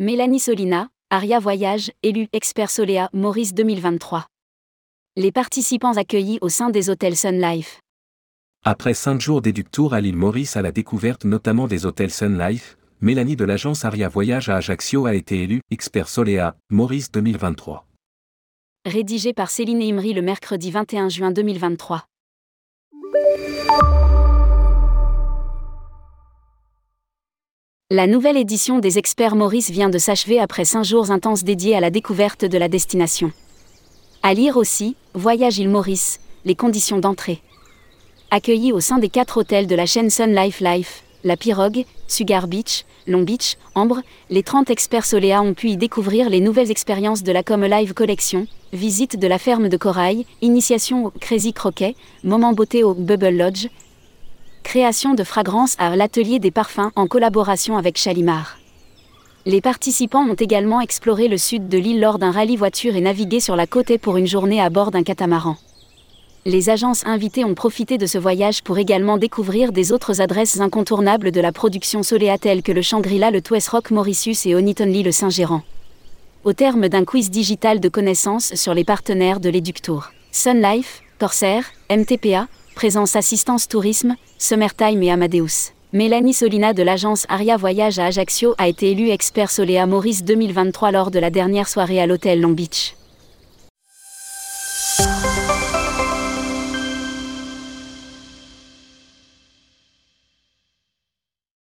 Mélanie Solina, Aria Voyage, élu expert Soléa Maurice 2023. Les participants accueillis au sein des hôtels Sun Life. Après cinq jours d'éductour à l'île Maurice à la découverte notamment des hôtels Sun Life, Mélanie de l'agence Aria Voyage à Ajaccio a été élue expert Soléa Maurice 2023. Rédigé par Céline Imri le mercredi 21 juin 2023. La nouvelle édition des Experts Maurice vient de s'achever après cinq jours intenses dédiés à la découverte de la destination. À lire aussi, Voyage île Maurice, les conditions d'entrée. Accueillis au sein des quatre hôtels de la chaîne Sun Life Life, La Pirogue, Sugar Beach, Long Beach, Ambre, les 30 experts Soléa ont pu y découvrir les nouvelles expériences de la Com Live Collection, visite de la ferme de corail, initiation au Crazy Croquet, moment beauté au Bubble Lodge, création de fragrances à l'atelier des parfums en collaboration avec Chalimar. Les participants ont également exploré le sud de l'île lors d'un rallye voiture et navigué sur la côte pour une journée à bord d'un catamaran. Les agences invitées ont profité de ce voyage pour également découvrir des autres adresses incontournables de la production soléa telles que le Shangri-La, le Twess Rock Mauritius et Onitonly le Saint-Gérant. Au terme d'un quiz digital de connaissances sur les partenaires de l'Éductour, Sun Life, Corsair, MTPA, Présence Assistance Tourisme, Summertime et Amadeus. Mélanie Solina de l'agence Aria Voyage à Ajaccio a été élue expert Soléa Maurice 2023 lors de la dernière soirée à l'hôtel Long Beach.